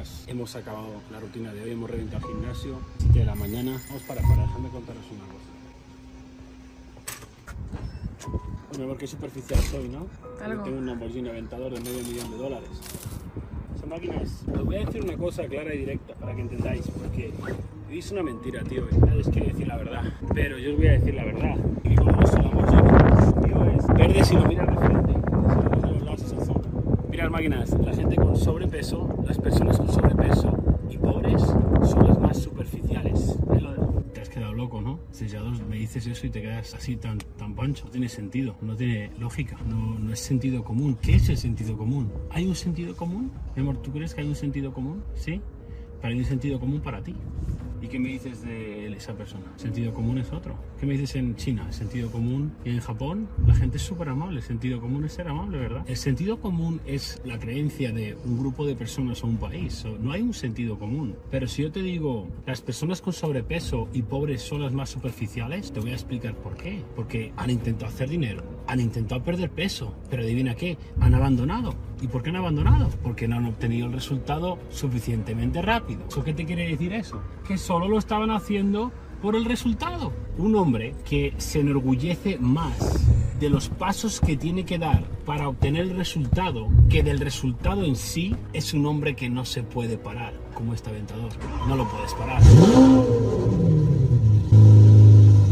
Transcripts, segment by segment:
máquinas, hemos acabado la rutina de hoy, hemos reventado el gimnasio, 7 de la mañana. Vamos para afuera, déjame contaros una cosa. Bueno, porque superficial soy, ¿no? Algo. Tengo un Lamborghini Aventador de medio millón de dólares. Son máquinas. Os voy a decir una cosa clara y directa para que entendáis, porque es una mentira, tío. Nadie os quiere decir la verdad. Pero yo os voy a decir la verdad. Y como vuestro Lamborghini, tío, es verde si lo miras de frente, si lo miras de los lados es azul. Mirad máquinas, la gente con sobrepeso, las personas con sobrepeso y pobres son las más superficiales. Te has quedado loco, ¿no? Si ya dos me dices eso y te quedas así tan, tan pancho. No tiene sentido, no tiene lógica, no, no es sentido común. ¿Qué es el sentido común? ¿Hay un sentido común? Mi amor, ¿tú crees que hay un sentido común? ¿Sí? Pero hay un sentido común para ti. ¿Y qué me dices de esa persona? Sentido común es otro. ¿Qué me dices en China? Sentido común. Y en Japón la gente es súper amable. Sentido común es ser amable, ¿verdad? El sentido común es la creencia de un grupo de personas o un país. No hay un sentido común. Pero si yo te digo, las personas con sobrepeso y pobres son las más superficiales, te voy a explicar por qué. Porque han intentado hacer dinero, han intentado perder peso, pero adivina qué, han abandonado. ¿Y por qué han abandonado? Porque no han obtenido el resultado suficientemente rápido. ¿Eso qué te quiere decir eso? Que solo lo estaban haciendo por el resultado. Un hombre que se enorgullece más de los pasos que tiene que dar para obtener el resultado que del resultado en sí es un hombre que no se puede parar, como este aventador. No lo puedes parar.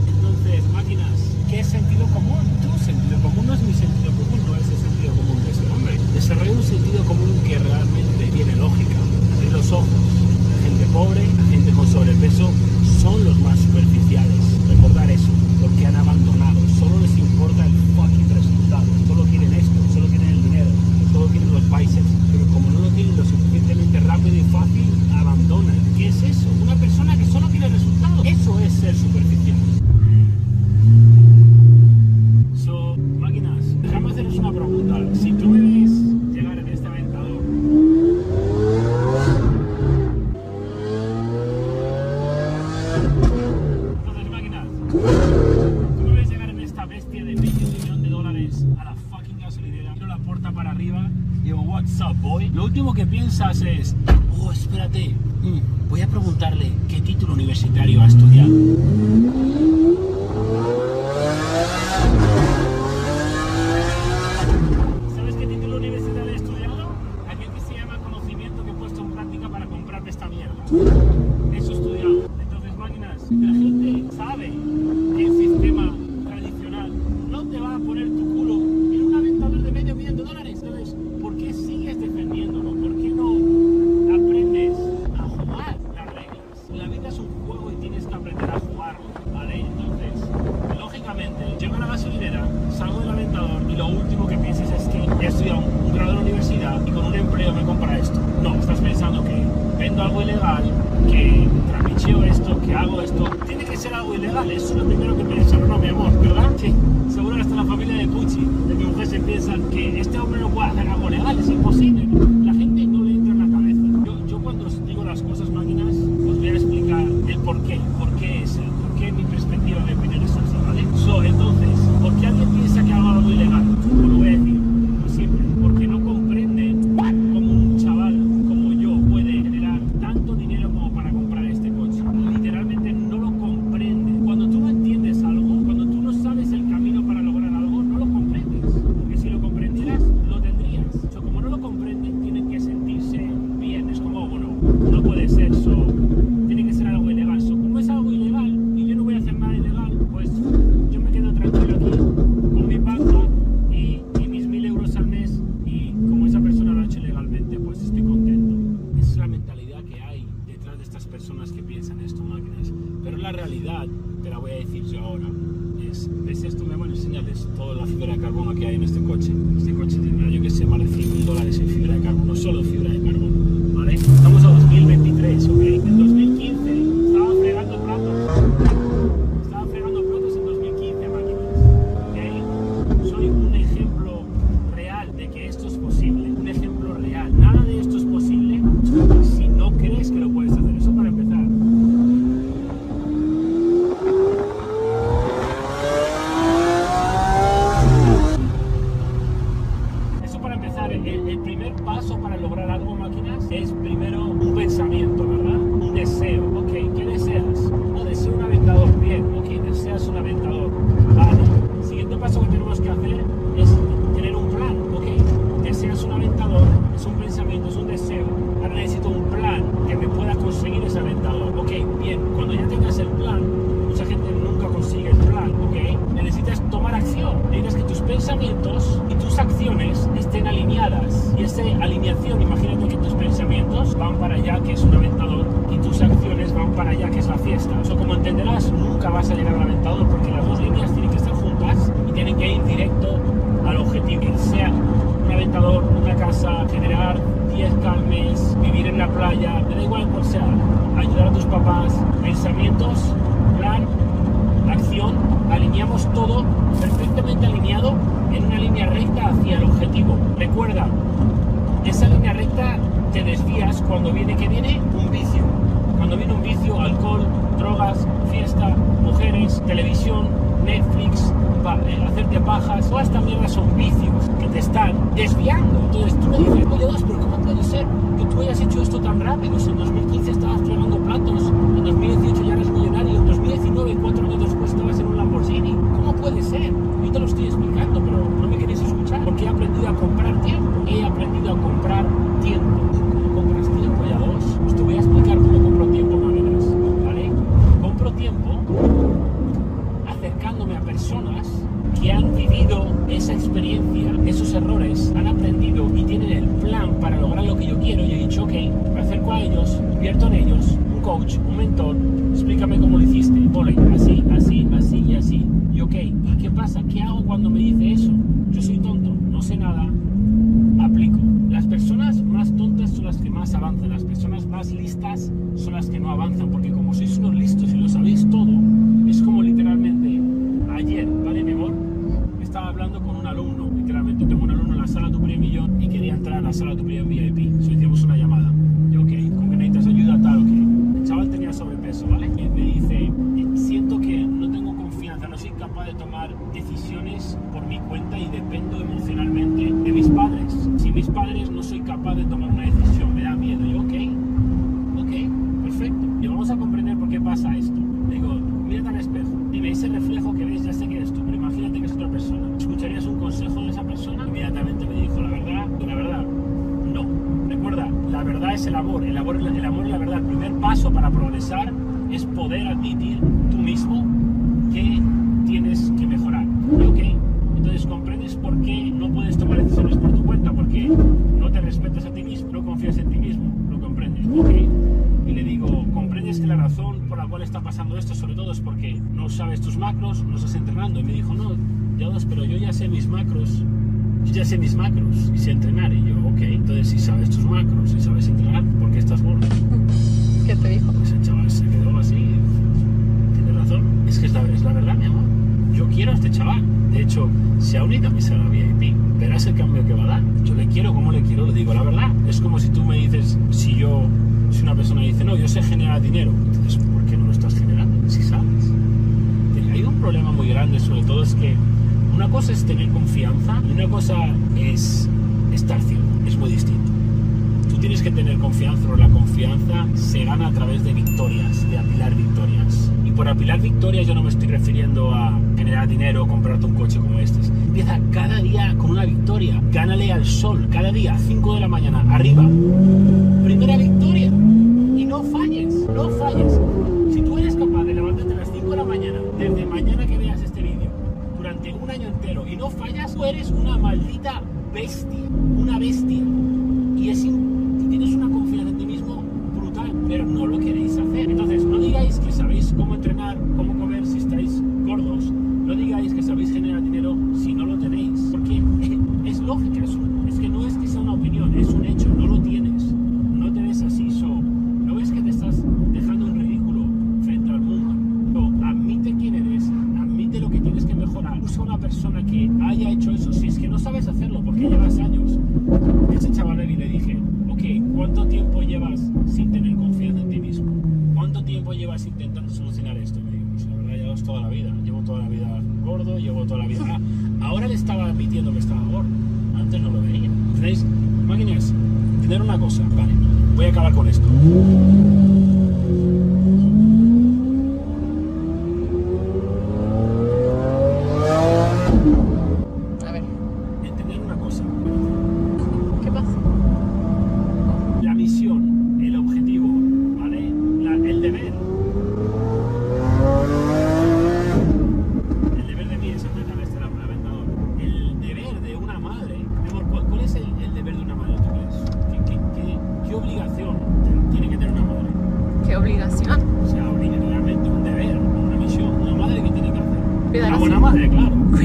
Entonces, máquinas, ¿qué es sentido común? Tu sentido común no es mi sentido común, no es el sentido común de ese hombre. Desarrolla un sentido común que realmente tiene lógica. Abrir los ojos. La gente pobre, la gente con sobrepeso son los más superficiales. Recordar eso, porque han abandonado. Solo les importa el fucking resultado. Solo quieren esto, solo quieren el dinero, solo quieren los países. Pero como no lo tienen lo suficientemente rápido y fácil, abandonan. ¿Qué es eso? Una persona que solo quiere resultados. Eso es ser superficial. So, máquinas, déjame haceros una pregunta. Si tú me ves llegar en este aventador, entonces máquinas, tú me ves llegar en esta bestia de medio millón de dólares a la fucking gasolinera, abro la puerta para arriba, digo, what's up, boy? Lo último que piensas es, oh, espérate, mm, voy a preguntarle qué título universitario ha estudiado. ¿Sabes qué título universitario he estudiado? Aquel que se llama conocimiento que he puesto en práctica para comprarme esta mierda. Eso he estudiado. Entonces, máquinas, la gente sabe que el sistema tradicional no te va a poner tu culo en un aventador de medio millón de dólares. Entonces, ¿por qué sigues defendiéndolo? ¿Por qué no aprendes a jugar las reglas? La vida es un juego y tienes que aprender a jugarlo, ¿vale? Entonces, lógicamente, llego a la gasolinera, salgo del aventador y lo último que piensas es que he estudiado un grado de la universidad y con un empleo me compra esto. No, estás pensando que vendo algo ilegal, que trapicheo esto, que hago esto. Tiene que ser algo ilegal, eso es lo primero que piensas, no, mi amor, ¿verdad? Sí, seguro que hasta la familia de Pucci, de mi mujer, se piensan que este hombre no puede hacer algo legal, es imposible. La gente no le entra en la cabeza. Yo, yo cuando os digo las cosas, máquinas, os voy a explicar el por qué, por qué es, el- por qué mi perspectiva de opinión es así, ¿vale? So, entonces, ¿por qué alguien piensa que hago algo ilegal? Os lo voy a decir, como siempre, porque no comprende cómo un chaval como yo puede generar tanto dinero como para comprar este coche. Literalmente no lo comprende. Cuando tú no entiendes algo, cuando tú no sabes el camino para lograr algo, no lo comprendes. Porque si lo comprendieras, lo tendrías. So, como no lo comprenden, tienen que sentirse bien. Es como, bueno, no puede ser, so, tiene que ser algo ilegal. So, como es algo ilegal y yo no voy a hacer nada ilegal, pues yo me quedo tranquilo aquí con mi pasta y, y mis mil euros al mes y como esa persona lo ha hecho legalmente, pues estoy contento. Esa es la mentalidad que hay detrás de estas personas que piensan esto, máquinas. Pero la realidad, te la voy a decir yo ahora, es, ¿ves esto? Me voy a enseñarles toda la fibra de carbono que hay en este coche. Este coche tiene, yo que sé, más de 100 mil dólares en fibra de carbono, solo fibra de carbono, ¿vale? Estamos a 2023, ¿ok? En 2015 estaba fregando platos. Estaba fregando platos en 2015, máquinas. ¿ok? Soy un ejemplo real de que esto es posible. Un ejemplo real. Nada de esto es posible si no crees que lo puedes hacer. Eso para empezar. Eso para empezar. El, el primer paso para lograr algo fiesta. Eso como entenderás, nunca vas a llegar al aventador porque las dos líneas tienen que estar juntas y tienen que ir directo al objetivo. Sea un aventador, una casa, generar 10 calmes, vivir en la playa, me da igual cuál sea, ayudar a tus papás, pensamientos, plan, acción, alineamos todo perfectamente alineado en una línea recta hacia el objetivo. Recuerda, esa línea recta te desvías cuando viene que viene un vicio. Cuando viene un vicio, alcohol, drogas, fiesta, mujeres, televisión, Netflix, hacerte pajas, todas estas mierdas son vicios que te están desviando. Entonces tú me dices, oye, pero ¿cómo puede ser que tú hayas hecho esto tan rápido? Si en 2015 estabas fregando platos, en 2018 ya eres millonario, en 2019, cuatro años después estabas en un Lamborghini. ¿Cómo puede ser? Yo te lo estoy explicando, pero no me queréis escuchar. Porque he aprendido a comprar tiempo. He aprendido a comprar tiempo. ¿Cómo compras tiempo? Ya dos. Pues te voy a explicar cómo compro tiempo, maneras. ¿Vale? Compro tiempo acercándome a personas que han vivido esa experiencia, esos errores, han aprendido y tienen el plan para lograr lo que yo quiero. Y he dicho, ok, me acerco a ellos, invierto en ellos, un coach, un mentor, explícame cómo lo hiciste, vole, así, así, así y así. Y ok, ¿y qué pasa? ¿Qué hago cuando me dice eso? Yo soy tonto, no sé nada, aplico. Las personas más tontas son las que más avanzan, las personas más listas son las que no avanzan, porque como sois unos listos y lo sabéis todo, es como literalmente ayer, ¿vale, mi amor? Estaba hablando con un alumno, literalmente tengo un alumno en la sala tu primer millón y quería entrar a la sala tu primer VIP. So hicimos una llamada. Yo, ok, ¿con qué necesitas ayuda? Tal, ok. El chaval tenía sobrepeso, ¿vale? Y me dice, siento que no tengo confianza, no soy capaz de tomar decisiones por mi cuenta y dependo emocionalmente de mis padres. Si mis padres no soy capaz de tomar una decisión, me da miedo. Y yo, ok, ok, perfecto. Y vamos a comprender por qué pasa esto. Digo, mírate al espejo. Dime, ese reflejo que ves, ya sé que eres tú, pero imagínate que es otra persona. ¿Escucharías un consejo de esa persona? Inmediatamente me dijo, la verdad, la verdad, no. Recuerda, la verdad es el amor. El amor, el amor es la verdad. El primer paso para progresar es poder admitir tú mismo que tienes que mejorar. Entonces comprendes por qué no puedes tomar decisiones por tu cuenta, porque no te respetas a ti mismo, no confías en ti mismo. ¿Lo comprendes? ¿Ok? Y le digo, ¿comprendes que la razón por la cual está pasando esto sobre todo es porque no sabes tus macros, no estás entrenando? Y me dijo, no, ya dos, pero yo ya sé mis macros, yo ya sé mis macros y sé entrenar. Y yo, ok, entonces si sabes tus macros y sabes entrenar, ¿por qué estás gordo? ¿Qué te dijo? Pues el chaval se quedó así. Tiene razón. Es que es la, es la verdad, mi amor. Yo quiero a este chaval. De hecho, si aún y también será VIP, verás el cambio que va a dar. Yo le quiero como le quiero, le digo la verdad. Es como si tú me dices, si yo, si una no, yo sé generar dinero. Entonces, ¿por qué no lo estás generando? Si sabes. Hay un problema muy grande, sobre todo es que una cosa es tener confianza y una cosa es estar ciego. Es muy distinto. Tú tienes que tener confianza, pero la confianza se gana a través de victorias, de apilar victorias. Y por apilar victorias yo no me estoy refiriendo a generar dinero comprarte un coche como este. Empieza cada día con una victoria. Gánale al sol, cada día, 5 de la mañana, arriba. Bestia, ¿Entendéis? Máquinas, entender una cosa. Vale, voy a acabar con esto.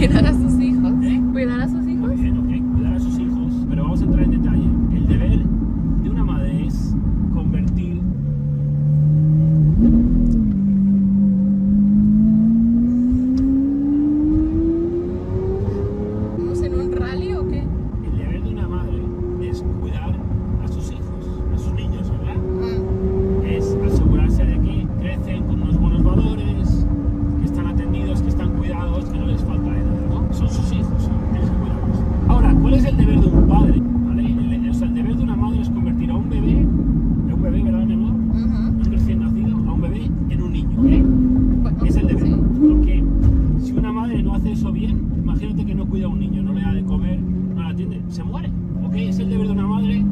you know? hace eso bien, imagínate que no cuida a un niño, no le da de comer, no la atiende, se muere. ¿Ok? Es el deber de una madre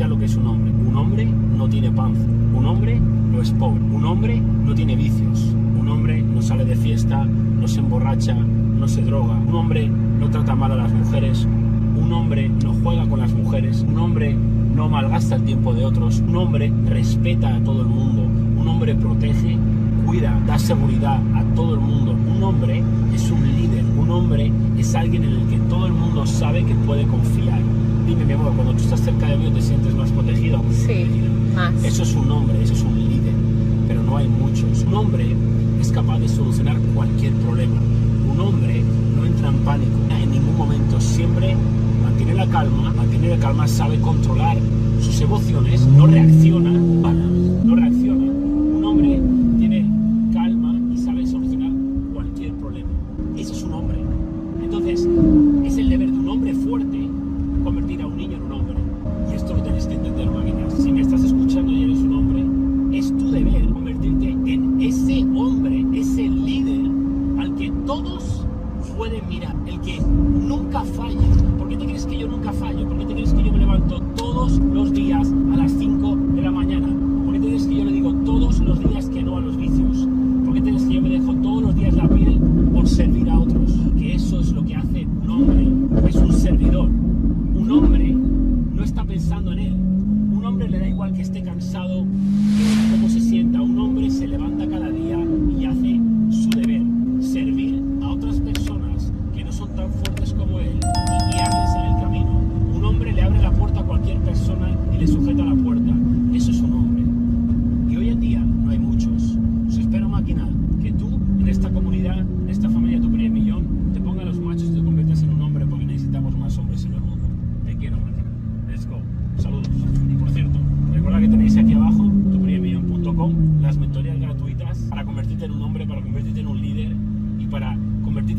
explica lo que es un hombre. Un hombre no tiene panza, un hombre no es pobre, un hombre no tiene vicios, un hombre no sale de fiesta, no se emborracha, no se droga, un hombre no trata mal a las mujeres, un hombre no juega con las mujeres, un hombre no malgasta el tiempo de otros, un hombre respeta a todo el mundo, un hombre protege, cuida, da seguridad a todo el mundo, un hombre es un líder, un hombre es alguien en el que todo el mundo sabe que puede confiar dime cuando tú estás cerca de Dios te sientes más protegido. Sí. Eso es un hombre, eso es un líder, pero no hay muchos. Un hombre es capaz de solucionar cualquier problema. Un hombre no entra en pánico en ningún momento, siempre mantiene la calma, mantiene la calma, sabe controlar sus emociones, no reacciona Un hombre le da igual que esté cansado,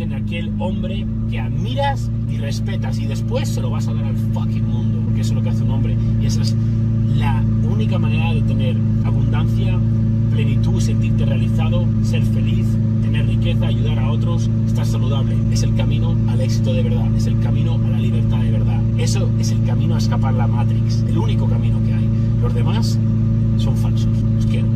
convierte en aquel hombre que admiras y respetas y después se lo vas a dar al fucking mundo, porque eso es lo que hace un hombre y esa es la única manera de tener abundancia, plenitud, sentirte realizado, ser feliz, tener riqueza, ayudar a otros, estar saludable. Es el camino al éxito de verdad, es el camino a la libertad de verdad. Eso es el camino a escapar la Matrix, el único camino que hay. Los demás son falsos, los quiero.